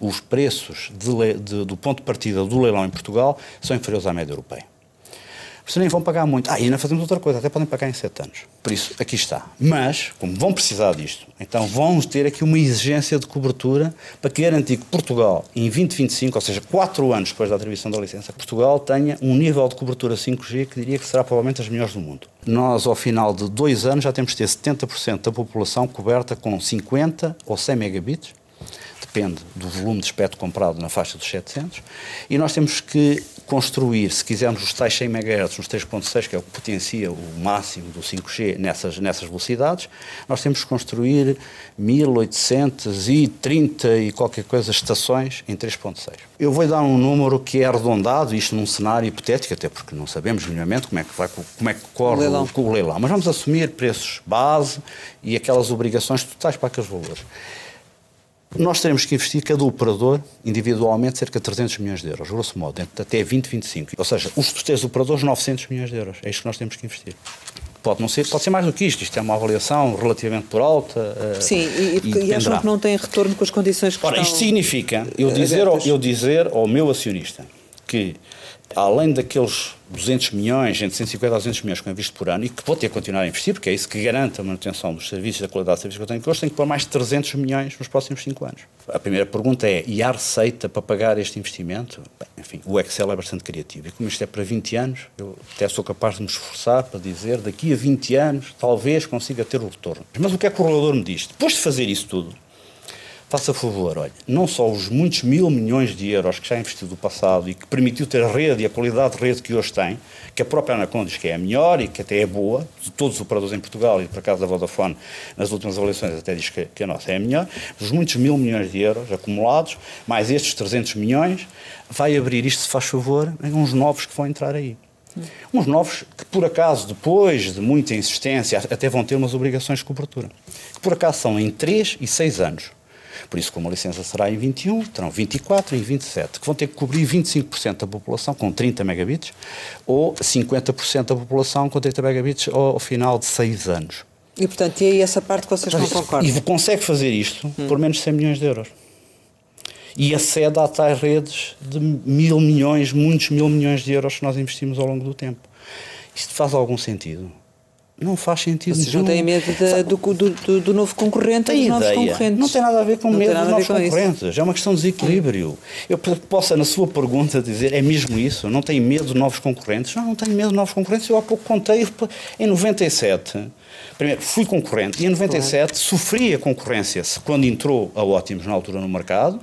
Os preços de, de, do ponto de partida do leilão em Portugal são inferiores à média europeia. Vocês nem vão pagar muito. Ah, e ainda fazemos outra coisa, até podem pagar em 7 anos. Por isso, aqui está. Mas, como vão precisar disto, então vamos ter aqui uma exigência de cobertura para garantir que Portugal, em 2025, ou seja, 4 anos depois da atribuição da licença, Portugal tenha um nível de cobertura 5G que diria que será provavelmente as melhores do mundo. Nós, ao final de dois anos, já temos de ter 70% da população coberta com 50 ou 100 megabits depende do volume de espectro comprado na faixa dos 700, e nós temos que construir, se quisermos os tais 100 MHz nos 3.6, que é o que potencia o máximo do 5G nessas, nessas velocidades, nós temos que construir 1830 e qualquer coisa estações em 3.6. Eu vou dar um número que é arredondado, isto num cenário hipotético, até porque não sabemos minimamente como é que, vai, como é que corre o leilão. o leilão, mas vamos assumir preços base e aquelas obrigações totais para aqueles valores nós teremos que investir, cada operador, individualmente, cerca de 300 milhões de euros, grosso modo, até 2025. Ou seja, os três operadores, 900 milhões de euros. É isto que nós temos que investir. Pode, não ser, pode ser mais do que isto, isto é uma avaliação relativamente por alta.
Uh, Sim, e, e, e acham que não tem retorno com as condições que
Ora,
estão
isto significa eu dizer, ao, eu dizer ao meu acionista que além daqueles 200 milhões, entre 150 a 200 milhões que eu invisto por ano e que vou ter que continuar a investir, porque é isso que garante a manutenção dos serviços, da qualidade dos serviços que eu tenho que hoje, tenho que pôr mais de 300 milhões nos próximos 5 anos. A primeira pergunta é, e há receita para pagar este investimento? Bem, enfim, o Excel é bastante criativo e como isto é para 20 anos, eu até sou capaz de me esforçar para dizer, daqui a 20 anos, talvez consiga ter o retorno. Mas o que é que o regulador me diz? Depois de fazer isso tudo, faça favor, olha, não só os muitos mil milhões de euros que já investiu do passado e que permitiu ter a rede e a qualidade de rede que hoje tem, que a própria Anaconda diz que é a melhor e que até é boa, de todos os operadores em Portugal e por acaso da Vodafone, nas últimas avaliações até diz que, que a nossa é a melhor, os muitos mil milhões de euros acumulados, mais estes 300 milhões, vai abrir isto, se faz favor, uns novos que vão entrar aí. Uns novos que, por acaso, depois de muita insistência, até vão ter umas obrigações de cobertura. Que, por acaso, são em 3 e 6 anos. Por isso, como a licença será em 21, terão 24 e 27, que vão ter que cobrir 25% da população com 30 megabits ou 50% da população com 30 megabits ao, ao final de 6 anos.
E, portanto, e aí essa parte que vocês não concordam?
E consegue fazer isto hum. por menos de 100 milhões de euros. E acede a tais redes de mil milhões, muitos mil milhões de euros que nós investimos ao longo do tempo. Isto faz algum sentido? Não faz sentido
Vocês não têm medo do, do, do, do, novo concorrente
tem
dos
ideia.
novos concorrentes?
Não tem nada a ver com não medo dos novos concorrentes. Isso. É uma questão de desequilíbrio. Eu posso, na sua pergunta, dizer é mesmo isso? Não tem medo de novos concorrentes? Não, não tenho medo de novos concorrentes. Eu há pouco contei, em 97, primeiro, fui concorrente e em 97 claro. sofri a concorrência quando entrou a Ótimos na altura no mercado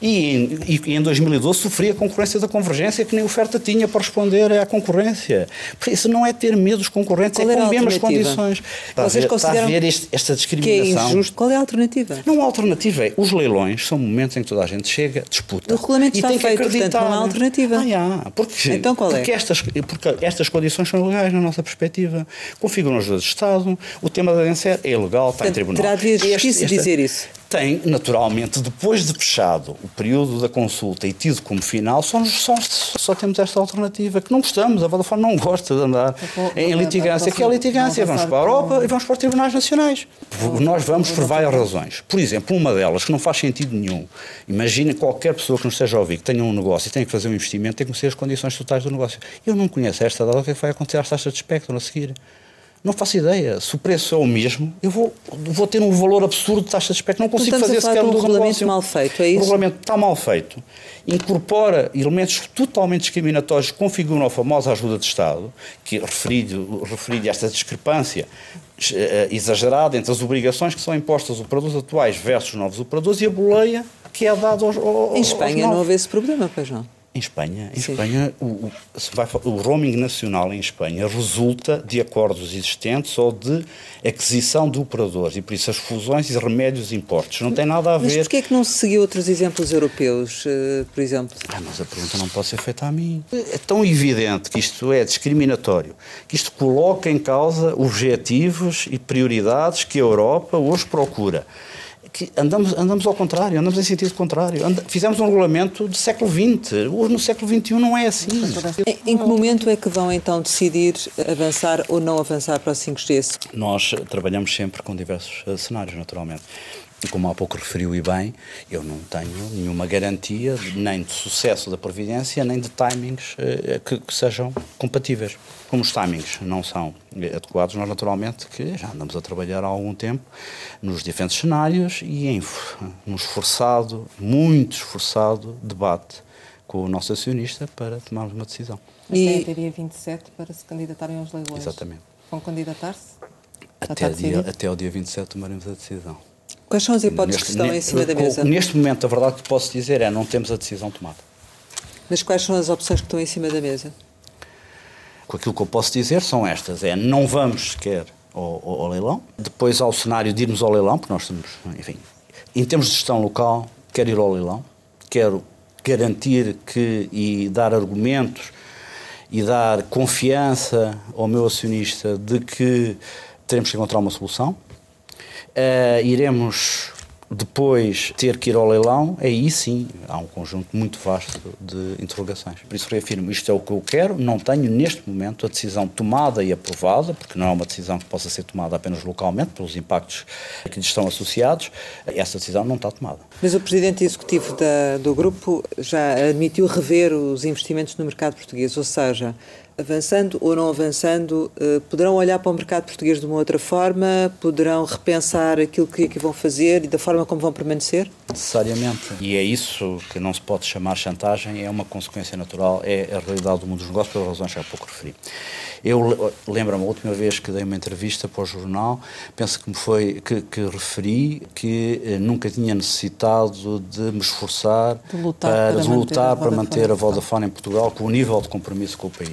e em, e em 2012 sofria a concorrência da convergência que nem oferta tinha para responder à concorrência. Por isso não é ter medo dos concorrentes, Qual é com as mesmas condições.
Está Vocês a ver, consideram
está a ver este, esta discriminação.
Que é injusto. Qual é a alternativa?
Não, a alternativa é, os leilões são momentos em que toda a gente chega, disputa.
O regulamento está feito, portanto não há alternativa.
Ah, há. Porque,
então qual
é? Porque estas, porque estas condições são legais na nossa perspectiva. Configuram leis de Estado, o tema da DENSER é ilegal, está em tribunal.
Terá de justiça dizer isso
tem, naturalmente, depois de fechado o período da consulta e tido como final, só, só, só temos esta alternativa, que não gostamos, a Vodafone não gosta de andar em litigância, que é a litigância. Vamos para a Europa e vamos para os tribunais nacionais. Nós vamos por várias razões. Por exemplo, uma delas, que não faz sentido nenhum. Imagine qualquer pessoa que nos esteja a ouvir, que tenha um negócio e tenha que fazer um investimento, tem que conhecer as condições totais do negócio. Eu não conheço esta data, o que vai acontecer às taxas de espectro a seguir? Não faço ideia. Se o preço é o mesmo, eu vou, vou ter um valor absurdo de taxa de espectro. Não consigo fazer sequer
um regulamento mal feito, é isso?
O regulamento está mal feito. Incorpora elementos totalmente discriminatórios que configuram a famosa ajuda de Estado, que referi referi a esta discrepância eh, exagerada entre as obrigações que são impostas aos operadores atuais versus novos operadores e a boleia que é dada aos, aos
Em Espanha
aos
não houve esse problema, pois não?
Em Espanha, em Espanha o, o, vai, o, roaming nacional em Espanha resulta de acordos existentes ou de aquisição de operadores e por isso as fusões e remédios importes. Não tem nada a ver. Mas
porquê é que não se seguiu outros exemplos europeus, uh, por exemplo?
Ah, mas a pergunta não pode ser feita a mim. É tão evidente que isto é discriminatório, que isto coloca em causa objetivos e prioridades que a Europa hoje procura que andamos, andamos ao contrário, andamos em sentido contrário. And, fizemos um regulamento do século XX, hoje no século XXI não é assim.
Em, em que momento é que vão então decidir avançar ou não avançar para o 5G?
Nós trabalhamos sempre com diversos uh, cenários, naturalmente. E como há pouco referiu e bem, eu não tenho nenhuma garantia nem de sucesso da Previdência, nem de timings uh, que, que sejam compatíveis. Como os timings não são adequados, nós naturalmente que já andamos a trabalhar há algum tempo nos diferentes cenários e em um esforçado, muito esforçado debate com o nosso acionista para tomarmos uma decisão.
Mas e... até dia 27 para se candidatarem aos leilões.
Exatamente.
Vão candidatar-se?
Até, dia, até o dia 27 tomaremos a decisão.
Quais são as hipóteses neste, que estão em cima da mesa?
Neste momento, a verdade que posso dizer é não temos a decisão tomada.
Mas quais são as opções que estão em cima da mesa?
Com aquilo que eu posso dizer são estas: é não vamos sequer ao, ao, ao leilão, depois ao cenário de irmos ao leilão, porque nós temos, enfim, em termos de gestão local, quero ir ao leilão, quero garantir que e dar argumentos e dar confiança ao meu acionista de que teremos que encontrar uma solução. Uh, iremos depois ter que ir ao leilão, aí sim há um conjunto muito vasto de interrogações. Por isso reafirmo, isto é o que eu quero, não tenho neste momento a decisão tomada e aprovada, porque não é uma decisão que possa ser tomada apenas localmente, pelos impactos que lhe estão associados, essa decisão não está tomada.
Mas o Presidente Executivo da, do Grupo já admitiu rever os investimentos no mercado português, ou seja, avançando ou não avançando, eh, poderão olhar para o mercado português de uma outra forma, poderão repensar aquilo que, que vão fazer e da forma como vão permanecer?
Necessariamente. E é isso que não se pode chamar chantagem, é uma consequência natural, é a realidade do mundo dos negócios, pelas razões que há pouco referi. Eu lembro-me a última vez que dei uma entrevista para o jornal, penso que me foi que, que referi que eh, nunca tinha necessitado de me esforçar
de lutar para, para, lutar
manter, para manter a Vodafone em Portugal com o nível de compromisso com o país.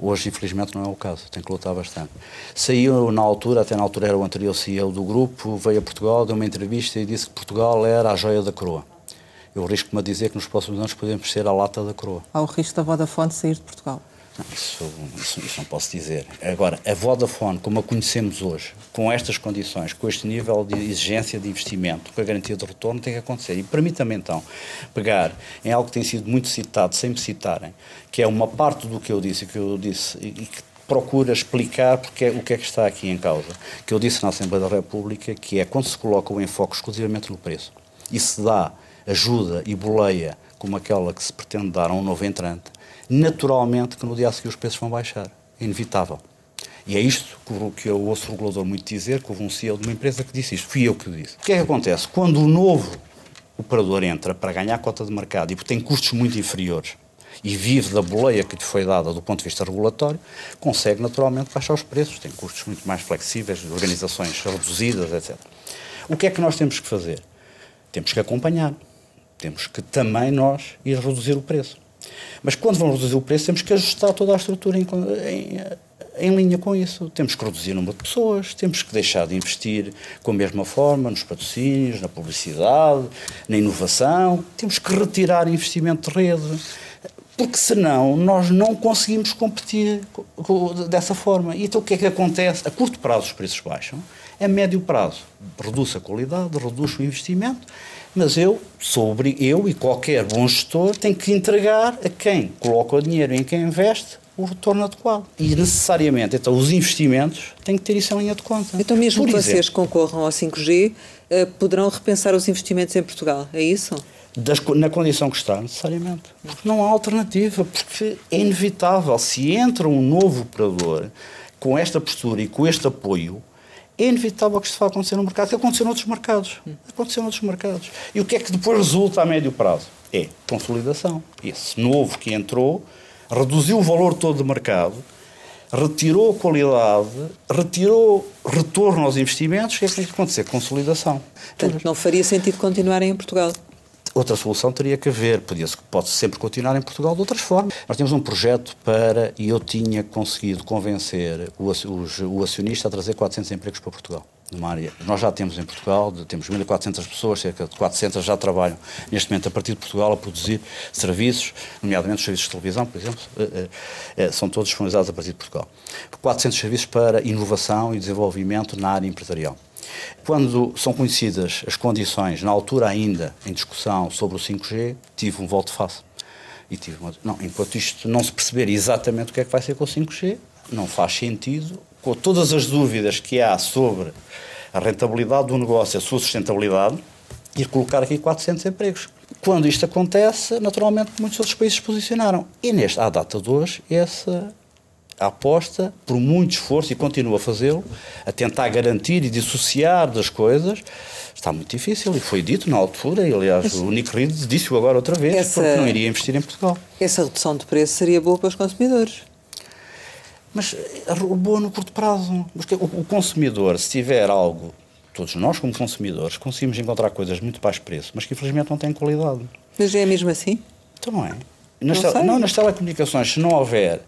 Hoje, infelizmente, não é o caso. Tem que lutar bastante. Saiu na altura, até na altura era o anterior CEO do grupo, veio a Portugal, deu uma entrevista e disse que Portugal era a joia da coroa. Eu risco-me a dizer que nos próximos anos podemos ser a lata da coroa.
Há o risco da Vodafone sair de Portugal.
Isso, isso, isso, não posso dizer. Agora, a Vodafone, como a conhecemos hoje, com estas condições, com este nível de exigência de investimento, com a garantia de retorno, tem que acontecer. E permita-me então pegar em algo que tem sido muito citado, sem me citarem, que é uma parte do que eu disse, que eu disse e que procura explicar porque é, o que é que está aqui em causa. Que eu disse na Assembleia da República, que é quando se coloca o enfoque exclusivamente no preço e se dá ajuda e boleia como aquela que se pretende dar a um novo entrante, naturalmente que no dia a seguir os preços vão baixar. É inevitável. E é isto que eu ouço o regulador muito dizer, que houve um CEO de uma empresa que disse isto. Fui eu que o disse. O que é que acontece? Quando o novo operador entra para ganhar cota de mercado e tem custos muito inferiores e vive da boleia que lhe foi dada do ponto de vista regulatório, consegue naturalmente baixar os preços, tem custos muito mais flexíveis, organizações reduzidas, etc. O que é que nós temos que fazer? Temos que acompanhar. Temos que também nós ir reduzir o preço. Mas quando vamos reduzir o preço, temos que ajustar toda a estrutura em, em, em, linha com isso. Temos que reduzir o número de pessoas, temos que deixar de investir com a mesma forma nos patrocínios, na publicidade, na inovação, temos que retirar investimento de rede. Porque senão nós não conseguimos competir dessa forma. E então o que é que acontece? A curto prazo os preços baixam, a médio prazo reduz a qualidade, reduz o investimento mas eu, sobre eu e qualquer bom gestor, tem que entregar a quem coloca o dinheiro em quem investe o retorno adequado. E necessariamente, então, os investimentos têm que ter isso em linha de conta.
Então, mesmo Por que exemplo, vocês concorram ao 5G, eh, poderão repensar os investimentos em Portugal, é isso?
Das, na condição que está, necessariamente. Porque não há alternativa, porque é inevitável. Se entra um novo operador com esta postura e com este apoio, é inevitável que isto vá acontecer no mercado, que aconteceu noutros mercados. Aconteceu noutros mercados. E o que é que depois resulta a médio prazo? É consolidação. Esse novo que entrou reduziu o valor todo do mercado, retirou qualidade, retirou retorno aos investimentos, o que é que tem que acontecer? Consolidação.
Portanto, não faria sentido continuarem em Portugal?
Outra solução teria que haver, podia pode sempre continuar em Portugal de outras formas. Nós temos um projeto para, e eu tinha conseguido convencer o, o acionista a trazer 400 empregos para Portugal. Nós já temos em Portugal, temos 1.400 pessoas, cerca de 400 já trabalham neste momento a partir de Portugal a produzir serviços, nomeadamente os serviços de televisão, por exemplo, eh, eh, eh, são todos disponibilizados a partir de Portugal. 400 serviços para inovação e desenvolvimento na área empresarial. Quando são conhecidas as condições, na altura ainda em discussão sobre o 5G, tive um voto face. E tive uma, não, enquanto isto não se perceber exatamente o que é que vai ser com o 5G, não faz sentido, com todas as dúvidas que há sobre a rentabilidade do negócio, a sua sustentabilidade, ir colocar aqui 400 empregos. Quando isto acontece, naturalmente muitos outros países se posicionaram. E neste, à data de hoje, essa aposta, por muito esforço, e continua a fazê-lo, a tentar garantir e dissociar das coisas, está muito difícil. E foi dito na altura, e aliás o Nick Reed disse-o agora outra vez, essa, porque não iria investir em Portugal.
Essa redução de preço seria boa para os consumidores.
Mas boa no curto prazo. Porque o, o consumidor, se tiver algo todos nós como consumidores conseguimos encontrar coisas muito baixo preço, mas que infelizmente não têm qualidade.
Mas é mesmo assim?
Então é. Nas,
não,
tele, não, nas telecomunicações, se não houver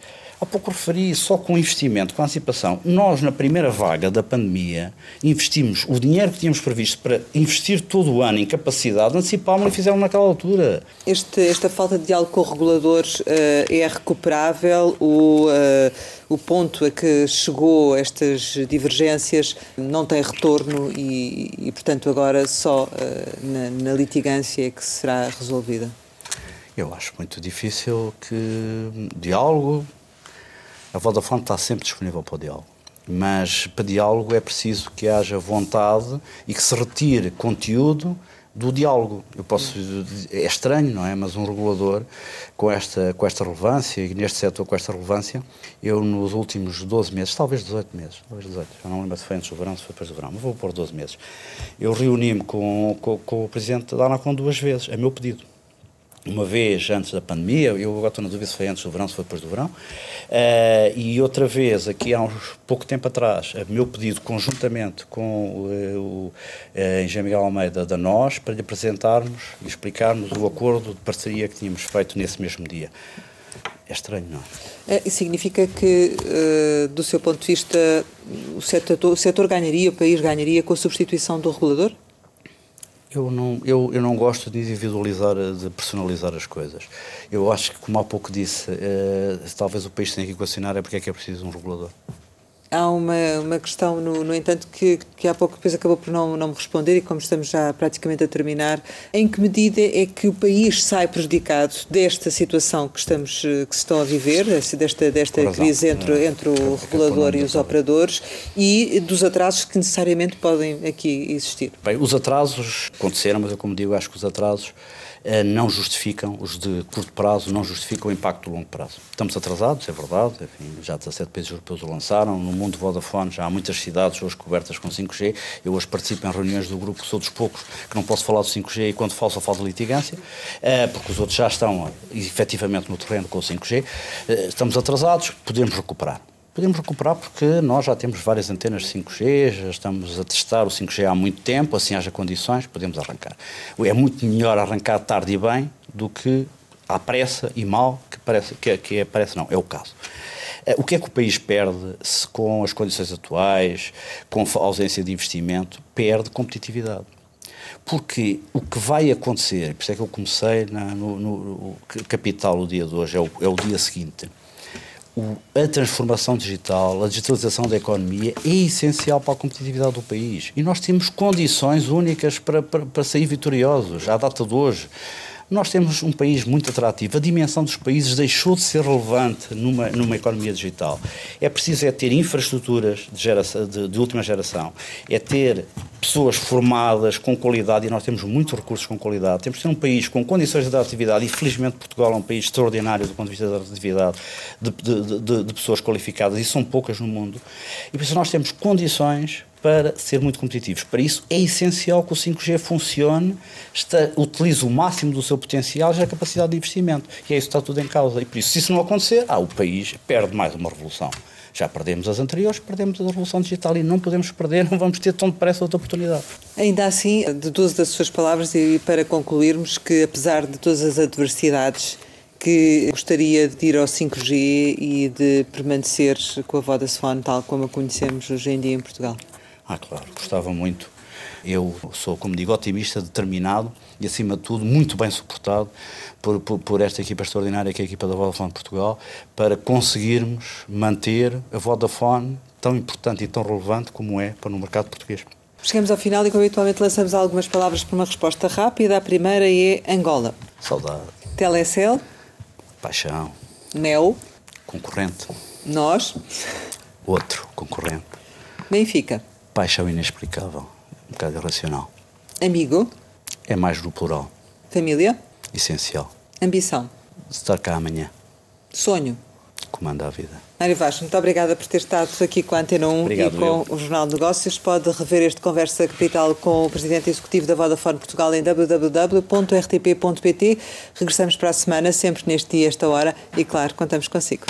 Há pouco referi só com investimento, com antecipação. Nós, na primeira vaga da pandemia, investimos o dinheiro que tínhamos previsto para investir todo o ano em capacidade, antecipámos e fizemos naquela altura.
Este, esta falta de diálogo com os reguladores uh, é recuperável? O, uh, o ponto a que chegou estas divergências não tem retorno e, e portanto, agora só uh, na, na litigância é que será resolvida?
Eu acho muito difícil que diálogo, a Vodafone está sempre disponível para o diálogo. Mas para diálogo é preciso que haja vontade e que se retire conteúdo do diálogo. Eu posso é estranho, não é? Mas um regulador com esta com esta relevância e neste setor com esta relevância, eu nos últimos 12 meses, talvez 18 meses, talvez 18, já não lembro se foi antes do verão, se foi depois do verão, mas vou pôr 12 meses. Eu reuni-me com, com, com, o presidente da Anacom duas vezes, a meu pedido uma vez antes da pandemia, eu agora estou na dúvida se foi antes do verão, se foi depois do verão, uh, e outra vez, aqui há uns pouco tempo atrás, a meu pedido, conjuntamente com uh, o uh, Engenheiro Miguel Almeida da NOS, para lhe apresentarmos e explicarmos o acordo de parceria que tínhamos feito nesse mesmo dia. É estranho, não
é? Isso significa que, do seu ponto de vista, o setor, o setor ganharia, o país ganharia com a substituição do regulador?
Eu não, eu, eu não gosto de individualizar, de personalizar as coisas. Eu acho que, como há pouco disse, eh, talvez o país tenha que equacionar é porque é que é preciso um regulador.
Há uma, uma questão, no, no entanto, que, que há pouco depois acabou por não, não me responder, e como estamos já praticamente a terminar, em que medida é que o país sai prejudicado desta situação que, estamos, eh, que se estão a viver, desta, desta crise entre, entre o regulador e os operadores, e dos atrasos que necessariamente podem aqui existir?
Bem, os atrasos aconteceram, mas eu, como digo, acho que os atrasos não justificam, os de curto prazo, não justificam o impacto do longo prazo. Estamos atrasados, é verdade, enfim, já 17 países europeus o lançaram, no mundo Vodafone já há muitas cidades hoje cobertas com 5G, eu hoje participo em reuniões do grupo, sou dos poucos que não posso falar do 5G e quando falo só falo de litigância, eh, porque os outros já estão efetivamente no terreno com o 5G, eh, estamos atrasados, podemos recuperar. Podemos recuperar porque nós já temos várias antenas 5G, já estamos a testar o 5G há muito tempo, assim haja condições, podemos arrancar. É muito melhor arrancar tarde e bem do que à pressa e mal, que parece que, que é, parece não, é o caso. Eh, o que é que o país perde se com as condições atuais, com a ausência de investimento, perde competitividade? Porque o que vai acontecer, por isso é que eu comecei na, no, no Capital o dia de hoje, é o, é o dia seguinte, a transformação digital, a digitalização da economia é essencial para a competitividade do país. E nós temos condições únicas para, para, para sair vitoriosos, à data de hoje. Nós temos um país muito atrativo. A dimensão dos países deixou de ser relevante numa, numa economia digital. É preciso é ter infraestruturas de, geração, de, de última geração, é ter pessoas formadas com qualidade, e nós temos muitos recursos com qualidade. Temos de ter um país com condições de atividade, e felizmente Portugal é um país extraordinário do ponto de vista da atividade de, de, de, de pessoas qualificadas, e são poucas no mundo. E por isso nós temos condições para ser muito competitivos. Para isso é essencial que o 5G funcione, está, utilize o máximo do seu potencial e a capacidade de investimento. E é isso que está tudo em causa. E por isso, se isso não acontecer, ah, o país perde mais uma revolução. Já perdemos as anteriores, perdemos a revolução digital e não podemos perder, não vamos ter tão depressa outra oportunidade.
Ainda assim, deduzo das suas palavras e para concluirmos que, apesar de todas as adversidades, que gostaria de ir ao 5G e de permanecer com a Vodafone tal como a conhecemos hoje em dia em Portugal?
Ah, claro, gostava muito. Eu sou, como digo, otimista, determinado e, acima de tudo, muito bem suportado por, por, por, esta equipa extraordinária que é a equipa da Vodafone Portugal, para conseguirmos manter a Vodafone tão importante e tão relevante como é para no mercado português.
Chegamos ao final e, como habitualmente, lançamos algumas palavras para uma resposta rápida. A primeira é Angola.
Saudade.
Telecel.
Paixão.
Mel.
Concorrente.
Nós.
Outro concorrente.
Benfica
paixão inexplicável, um bocado irracional.
Amigo?
É mais do plural.
Família?
Essencial.
Ambição?
Estar cá amanhã.
Sonho?
Comanda a vida.
Mário Vaz, muito obrigada por ter estado aqui com a Antena 1
Obrigado,
e com
eu.
o Jornal de Negócios. Pode rever este Conversa Capital com o Presidente Executivo da Vodafone Portugal em www.rtp.pt. Regressamos para a semana, sempre neste dia, esta hora, e claro, contamos consigo.